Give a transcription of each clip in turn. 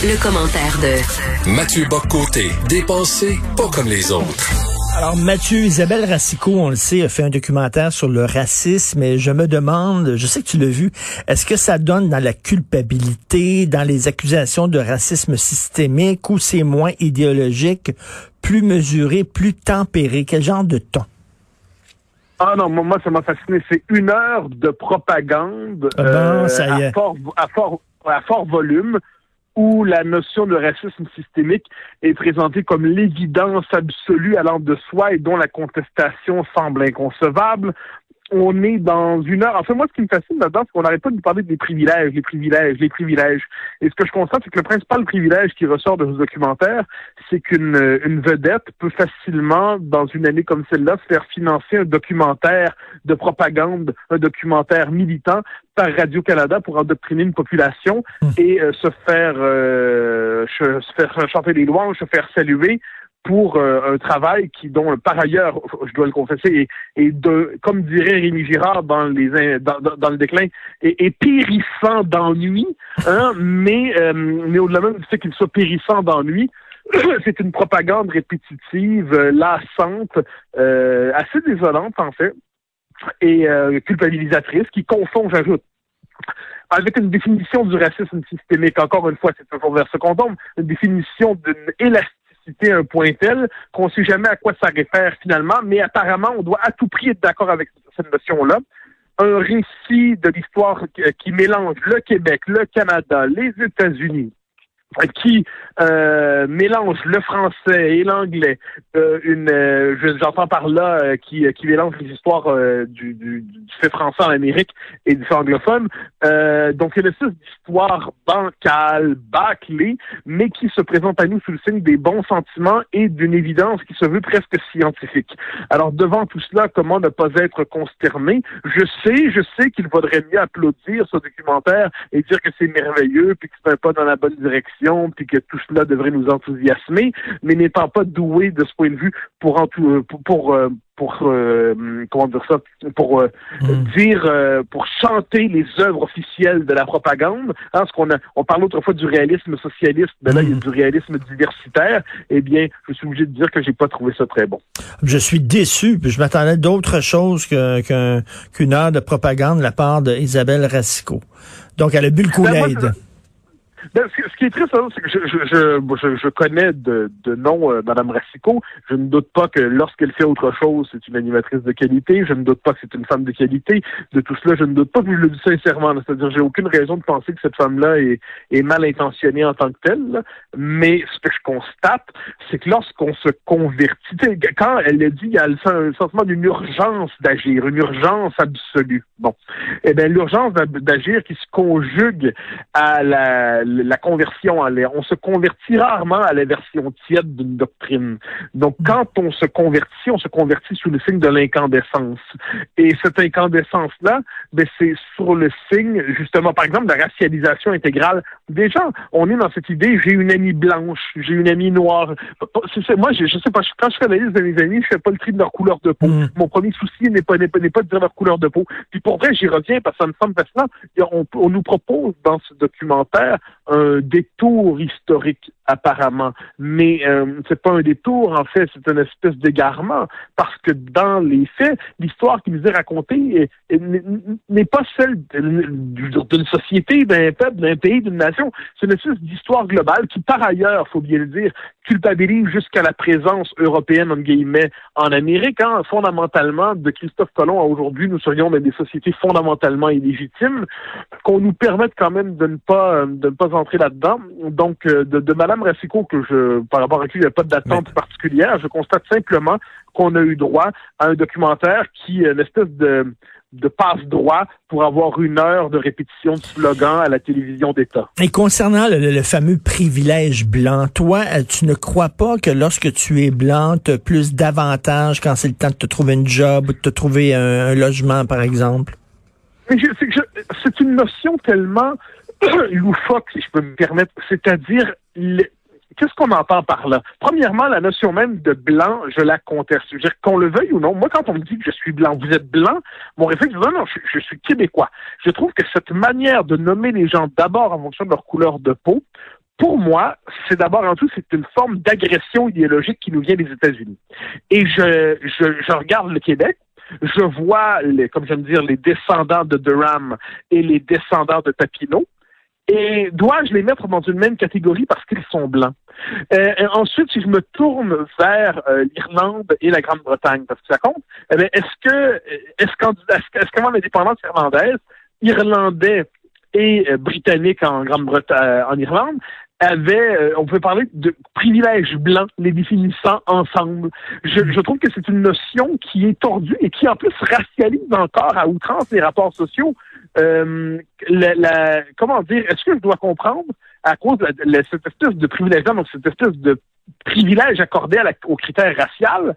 Le, commentaire de Mathieu Boccoté, dépensé pas comme les autres. Alors Mathieu, Isabelle Racicot, on le sait, a fait un documentaire sur le racisme et je me demande, je sais que tu l'as vu, est-ce que ça donne dans la culpabilité, dans les accusations de racisme systémique ou c'est moins idéologique, plus mesuré, plus tempéré? Quel genre de ton? Ah non, moi, ça m'a fasciné. C'est une heure de propagande ah ben, euh, à, fort, à, fort, à fort volume où la notion de racisme systémique est présentée comme l'évidence absolue allant de soi et dont la contestation semble inconcevable, on est dans une heure. En fait, moi, ce qui me fascine là-dedans, c'est qu'on n'arrête pas de nous parler des privilèges, les privilèges, les privilèges. Et ce que je constate, c'est que le principal privilège qui ressort de ce documentaire, c'est qu'une une vedette peut facilement, dans une année comme celle-là, se faire financer un documentaire de propagande, un documentaire militant par Radio-Canada pour endoctriner une population mmh. et euh, se faire euh, se faire chanter des louanges, se faire saluer pour euh, un travail qui, dont par ailleurs, je dois le confesser, est, de, comme dirait Rémi Girard dans les dans, le déclin, est, est périssant d'ennui, hein, mais euh, mais au-delà même du fait qu'il soit périssant d'ennui, c'est une propagande répétitive, euh, lassante, assez désolante en fait, et culpabilisatrice, qui confond, j'ajoute, avec une définition du racisme systémique, encore une fois, c'est toujours vers ce qu'on tombe, une définition d'une élasticité citer un point tel qu'on ne sait jamais à quoi ça réfère finalement, mais apparemment, on doit à tout prix être d'accord avec cette notion-là. Un récit de l'histoire qui mélange le Québec, le Canada, les États-Unis, qui euh, mélange le français et l'anglais. Euh, une, euh, j'entends par là euh, qui, qui mélange les histoires du, du, du, fait français en Amérique et du fait anglophone. donc, c'est une espèce d'histoire bancale, bâclée, mais qui se présente à nous sous le signe des bons sentiments et d'une évidence qui se veut presque scientifique. Alors, devant tout cela, comment ne pas être consterné Je sais, je sais qu'il vaudrait mieux applaudir ce documentaire et dire que c'est merveilleux, puis que c'est un pas dans la bonne direction puis que tout cela devrait nous enthousiasmer, mais n'étant pas doué de ce point de vue pour euh, pour pour, euh, pour euh, comment dire ça pour hmm. dire pour chanter les œuvres officielles de la propagande hein, ce qu'on a on parle autrefois du réalisme socialiste mais là il y a hmm. du réalisme diversitaire eh bien je suis obligé de dire que j'ai pas trouvé ça très bon je suis déçu je m'attendais d'autre chose qu'une heure de propagande de la part d'Isabelle Racicot donc elle a bu le ben, ben, ce, qui est triste, hein, c'est que je, je, je, connais de, de nom euh, Madame Racicot. Je ne doute pas que lorsqu'elle fait autre chose, c'est une animatrice de qualité. Je ne doute pas que c'est une femme de qualité. De tout cela, je ne doute pas que je le dis sincèrement. C'est-à-dire, j'ai aucune raison de penser que cette femme-là est, est mal intentionnée en tant que telle. Mais ce que je constate, c'est que lorsqu'on se convertit, quand elle a dit, il y a un sentiment d'une urgence d'agir, une urgence absolue. Bon, eh bien, l'urgence d'agir qui se conjugue à la la conversion en l'air. On se convertit rarement à la version tiède d'une doctrine. Donc, mm. quand on se convertit, on se convertit sous le signe de l'incandescence. Et cette incandescence-là, ben, c'est sur le signe, justement, par exemple, de la racialisation intégrale. Déjà, on est dans cette idée, j'ai une amie blanche, j'ai une amie noire. Moi, je, je sais pas, quand je fais la liste de mes amis, je fais pas le tri de leur couleur de peau. Mm. Mon premier souci n'est pas, n'est pas, pas de dire leur couleur de peau. Puis pour vrai, j'y reviens parce que ça me semble fascinant. On, on nous propose dans ce documentaire un détour historique apparemment, mais euh, c'est pas un détour en fait, c'est une espèce d'égarement parce que dans les faits, l'histoire qui nous est racontée n'est pas celle d'une société, d'un peuple, d'un pays, d'une nation. C'est une espèce d'histoire globale qui, par ailleurs, faut bien le dire, culpabilise jusqu'à la présence européenne en guillemets en Amérique. Hein, fondamentalement, de Christophe Colomb à aujourd'hui, nous serions des sociétés fondamentalement illégitimes qu'on nous permette quand même de ne pas de ne pas entrer là-dedans. Donc, euh, de, de Madame Racicot, que je, par rapport à qui il n'y a pas d'attente particulière, je constate simplement qu'on a eu droit à un documentaire qui est une espèce de, de passe-droit pour avoir une heure de répétition de slogan à la télévision d'État. Et concernant le, fameux privilège blanc, toi, euh, tu ne crois pas que lorsque tu es blanc, tu as plus d'avantages quand c'est le temps de te trouver un job ou de te trouver un, logement, par exemple? C'est une notion tellement loufoque, si je peux me permettre. C'est-à-dire, qu'est-ce qu'on entend par là? Premièrement, la notion même de blanc, je la conteste. Je veux dire, qu'on le veuille ou non, moi, quand on me dit que je suis blanc, vous êtes blanc, mon réflexe, non, non, je, suis québécois. Je trouve que cette manière de nommer les gens d'abord en fonction de leur couleur de peau pour moi, c'est d'abord en tout, c'est une forme d'agression idéologique qui nous vient des États-Unis. Et je, je, je regarde le Québec, je vois, les, comme j'aime dire, les descendants de Durham et les descendants de Papineau. Et dois-je les mettre dans une même catégorie parce qu'ils sont blancs? Euh, ensuite, si je me tourne vers euh, l'Irlande et la Grande-Bretagne, parce que ça compte, eh est-ce que est-ce qu'en est-ce irlandaise, Irlandais et euh, Britanniques en Grande-Bretagne, en Irlande, avaient, on peut parler de privilèges blancs, les définissant ensemble. Je, trouve que c'est une notion qui est tordue et qui en plus racialise encore à outrance les rapports sociaux. Euh, la, comment dire, est-ce que je dois comprendre à cause de, cette espèce de privilège, donc cette espèce de privilège accordé à la, aux critères racial,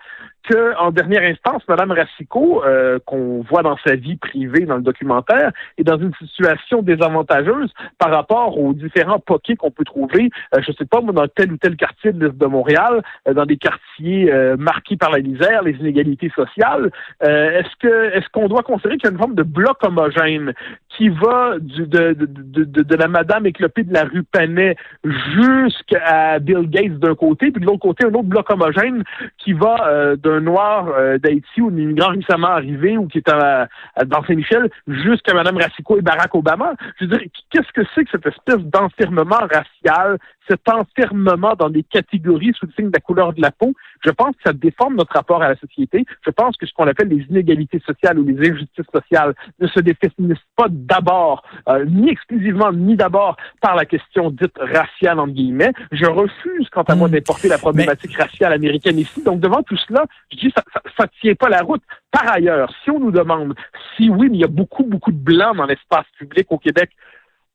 que, en dernière instance, Mme Racicot, euh, qu'on voit dans sa vie privée dans le documentaire, est dans une situation désavantageuse par rapport aux différents poquets qu'on peut trouver, euh, je sais pas, moi, dans tel ou tel quartier de, de Montréal, euh, dans des quartiers euh, marqués par la misère, les inégalités sociales. est-ce que est-ce qu'on doit considérer qu'il y a une forme de bloc homogène qui va du, de, de, de, de, la madame éclopée de la rue Panet jusqu'à Bill Gates d'un côté, puis de l'autre côté, un autre bloc homogène qui va d'un noir euh, d'Haïti ou d'un immigrant récemment arrivé ou qui est à, dans Saint-Michel jusqu'à Mme Racicot et Barack Obama. Je veux dire, qu'est-ce que c'est que cette espèce d'enfermement racial, cet enfermement dans des catégories sous le signe de la couleur de la peau? Je pense que ça déforme notre rapport à la société. Je pense que ce qu'on appelle les inégalités sociales ou les injustices sociales ne se définissent pas d'abord, euh, ni exclusivement, ni d'abord par la question dite raciale, entre guillemets. Je refuse, quant à moi, hmm. d'importer la problématique raciale américaine ici. Donc, devant tout cela, je dis, ça, ça, tient pas la route. Par ailleurs, si on nous demande si oui, mais il y a beaucoup, beaucoup de blancs dans l'espace public au Québec,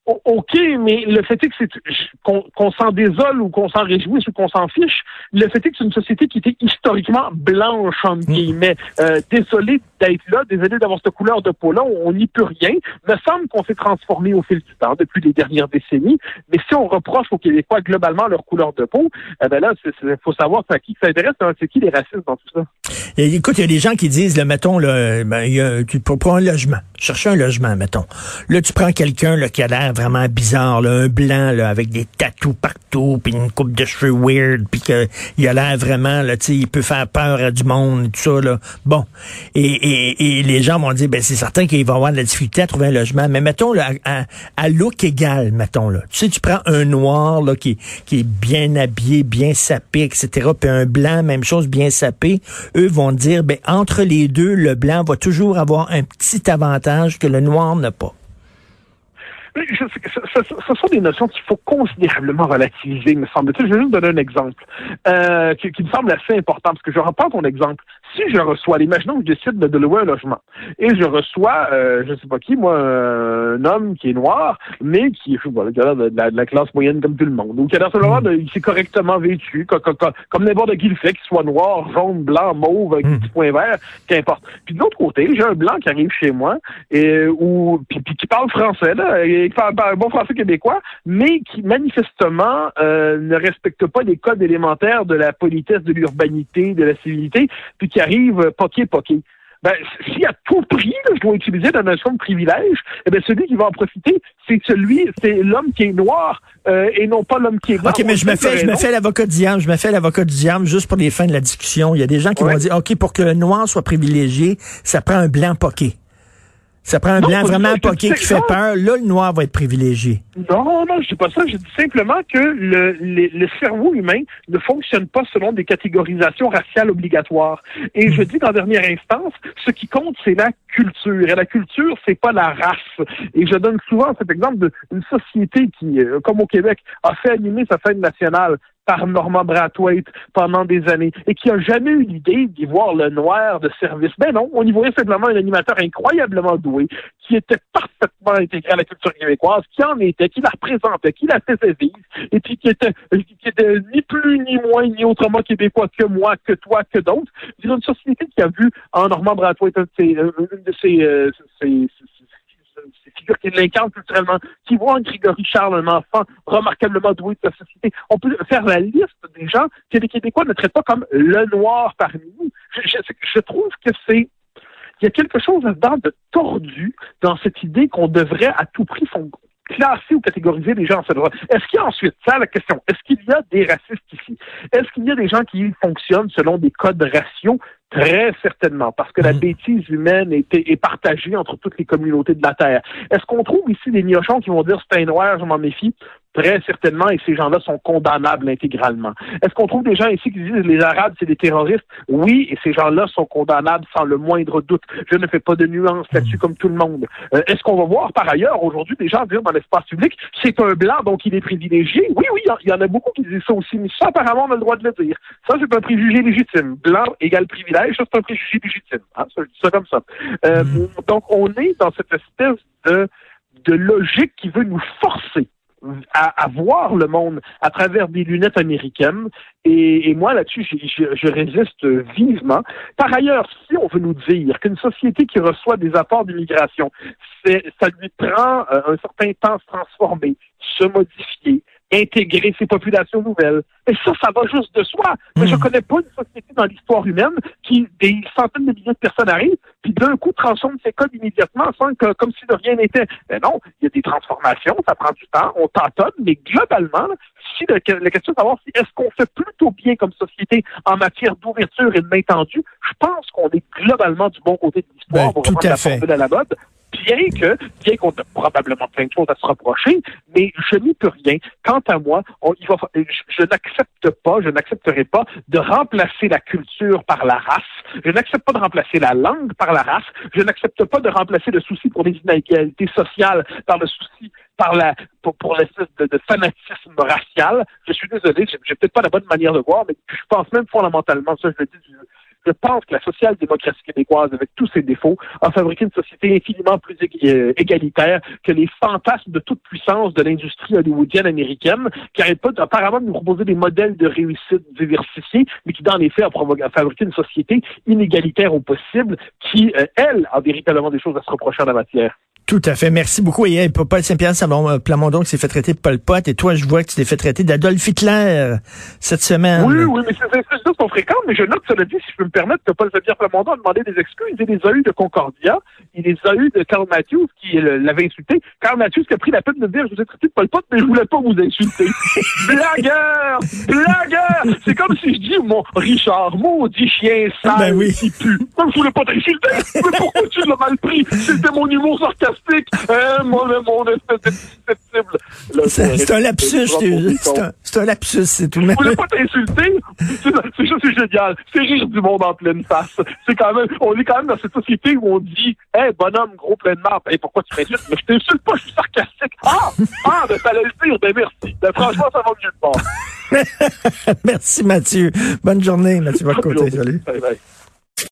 OK, mais le fait est que c'est qu'on s'en désole ou qu'on s'en réjouisse ou qu'on s'en fiche, le fait est que c'est une société qui était historiquement blanche, entre mm. guillemets. Euh, désolé d'être là, désolé d'avoir cette couleur de peau-là, on n'y peut rien. Il me semble qu'on s'est transformé au fil du temps, depuis les dernières décennies. Mais si on reproche aux Québécois globalement leur couleur de peau, eh ben là, il faut savoir à qui ça intéresse, hein, c'est qui les racistes dans tout ça? écoute, il y a des gens qui disent, le mettons, le, ben, y a, tu prends un logement, chercher un logement, mettons. Là, tu prends quelqu'un qui a l'air vraiment bizarre, là, un blanc là, avec des tatous partout, puis une coupe de cheveux weird, puis qu'il a l'air vraiment, là, il peut faire peur à du monde, tout ça. Là. Bon, les gens vont dire, ben c'est certain qu'il va avoir de la difficulté à trouver un logement, mais mettons là, à, à look égal, mettons là. Tu sais, tu prends un noir là qui, qui est bien habillé, bien sapé, etc., puis un blanc, même chose, bien sapé. Eux vont dire, ben entre les deux, le blanc va toujours avoir un petit avantage que le noir n'a pas. Ce, sont des notions qu'il faut considérablement relativiser, me semble-t-il. Je vais juste donner un exemple euh, qui, qui, me semble assez important, parce que je reprends ton exemple. Si je reçois, imaginons que je décide de, louer un logement, et je reçois, euh, je sais pas qui, moi, un homme qui est noir, mais qui, qui a de, de, la, classe moyenne comme tout le monde, ou qui a l'air de, il s'est correctement vêtu, comme, n'importe qui le fait, qu'il soit noir, jaune, blanc, mauve, avec des hmm. petits points verts, qu'importe. Puis de l'autre côté, j'ai un blanc qui arrive chez moi, et, ou, puis, qui parle français, là, qui parle, un bon français québécois, mais qui manifestement euh, ne respecte pas les codes élémentaires de la politesse, de l'urbanité, de la civilité, puis qui arrive poqué poqué. Ben, si à tout prix, je dois utiliser la notion de privilège, eh bien, celui qui va en profiter, c'est celui, c'est l'homme qui est noir euh, et non pas l'homme qui est blanc. OK, mais je me fais, je me fais l'avocat du diable, je me fais l'avocat du diable juste pour les fins de la discussion. Il y a des gens qui vont dire, OK, pour que le noir soit privilégié, ça prend un blanc poqué. Ça prend un blanc vraiment poqué qui fait peur. Là, le noir va être privilégié. Non, non, je dis pas ça. Je dis simplement que le, le, cerveau humain ne fonctionne pas selon des catégorisations raciales obligatoires. Et je dis qu'en dernière instance, ce qui compte, c'est la culture. Et la culture, c'est pas la race. Et je donne souvent cet exemple d'une société qui, euh, comme au Québec, a fait animer sa fête nationale par Norman Brathwaite pendant des années et qui a jamais eu l'idée d'y voir le noir de service. Ben non, on y voyait simplement un animateur incroyablement doué qui était parfaitement intégré à la culture québécoise, qui en était, qui la représentait, qui la faisait vivre et puis qui était, qui était ni plus ni moins ni autrement québécois que moi, que toi, que d'autres. Une société qui a vu en Normand Brathwaite une de ses, euh, ces figures qui l'incarnent culturellement, qui voient en Grégory Charles un enfant remarquablement doué de la société. On peut faire la liste des gens que les Québécois ne traitent pas comme le noir parmi nous. Je, trouve que c'est il y a quelque chose dedans de tordu dans cette idée qu'on devrait à tout prix classer ou catégoriser les gens en ce droit. Est-ce qu'il y a ensuite, ça la question, est-ce qu'il y a des racistes ici? Est-ce qu'il y a des gens qui fonctionnent selon des codes raciaux? Très certainement, parce que la mhm. bêtise humaine est, est, partagée entre toutes les communautés de la Terre. Est-ce qu'on trouve ici des miochons qui vont dire c'est un noir, je m'en méfie? Très certainement, et ces gens-là sont condamnables intégralement. Est-ce qu'on trouve des gens ici qui disent les Arabes, c'est des terroristes? Oui, et ces gens-là sont condamnables sans le moindre doute. Je ne fais pas de nuance là-dessus comme tout le monde. Euh, est-ce qu'on va voir par ailleurs aujourd'hui des gens dire dans l'espace public, c'est un blanc, donc il est privilégié? Oui, oui, il y en a beaucoup qui disent ça aussi, mais ça, apparemment, on a le droit de le dire. Ça, c'est un préjugé légitime. Blanc égale privilège, ça, c'est un préjugé légitime. Hein? Ça, je dis ça comme ça. Euh, mm. Donc, on est dans cette espèce de, de logique qui veut nous forcer à, voir le monde à travers des lunettes américaines. Et, moi, là-dessus, je, je, résiste vivement. Par ailleurs, si on veut nous dire qu'une société qui reçoit des apports d'immigration, ça lui prend euh, un certain temps à se transformer, se modifier, intégrer ces populations nouvelles. Et ça, ça va juste de soi. Mais je hmm. connais pas une société dans l'histoire humaine qui, des centaines de milliers de personnes arrivent, puis d'un coup transforme ses codes immédiatement sans que, comme si de rien n'était. Mais non, il y a des transformations, ça prend du temps, on tâtonne, mais globalement, si la, question de savoir si est-ce qu'on fait plutôt bien comme société en matière d'ouverture et de main tendue, je pense qu'on est globalement du bon côté de l'histoire ben, pour tout à fait. à la mode bien que, bien qu'on a probablement plein de choses à se reprocher, mais je n'y peux rien. Quant à moi, je, n'accepte pas, je n'accepterai pas de remplacer la culture par la race. Je n'accepte pas de remplacer la langue par la race. Je n'accepte pas de remplacer le souci pour les inégalités sociales par le souci par la pour, l'espèce de, fanatisme racial. Je suis désolé, j'ai peut-être pas la bonne manière de voir, mais je pense même fondamentalement, ça je le dis je pense que la social-démocratie québécoise, avec tous ses défauts, a fabriqué une société infiniment plus euh, égalitaire que les fantasmes de toute puissance de l'industrie hollywoodienne américaine, qui n'arrête pas apparemment de nous proposer des modèles de réussite diversifiés, mais qui, dans les faits, a, fabriqué une société inégalitaire au possible, qui, euh, elle, a véritablement des choses à se reprocher en la matière. Tout à fait. Merci beaucoup. Et Paul Saint-Pierre euh, Plamondon qui s'est fait traiter de Paul Pot. Et toi, je vois que tu t'es fait traiter d'Adolf Hitler cette semaine. Oui, oui, mais ces excuses sont fréquentes. Mais je note, cela dit, si je peux me permettre, que Paul Saint-Pierre Plamondon a demandé des excuses. Il les a eu de Concordia. Il les a eu de Carl Matthews qui euh, l'avait insulté. Carl Matthews qui a pris la peine de dire, je vous ai traité de Paul Pot, mais je voulais pas vous insulter. blagueur! Blagueur! C'est comme si je dis, mon Richard, maudit chien sale ben oui. qui pue. Je voulais pas t'insulter. Mais pourquoi tu l'as mal pris? C'était mon humour sarcastique c'est un lapsus, c'est un, lapsus, c'est tout. Je voulais pas t'insulter? C'est juste génial. C'est rire du monde en pleine face. C'est quand même, on est quand même dans cette société où on dit, hey, bonhomme, gros plein de marde. Hey, pourquoi tu m'insultes? Mais je t'insulte pas, je suis sarcastique. Ah! Ah, ben, fallait le dire. Ben, merci. Ben, franchement, ça va mieux de bord. merci, Mathieu. Bonne journée, Mathieu Salut. Bye bye.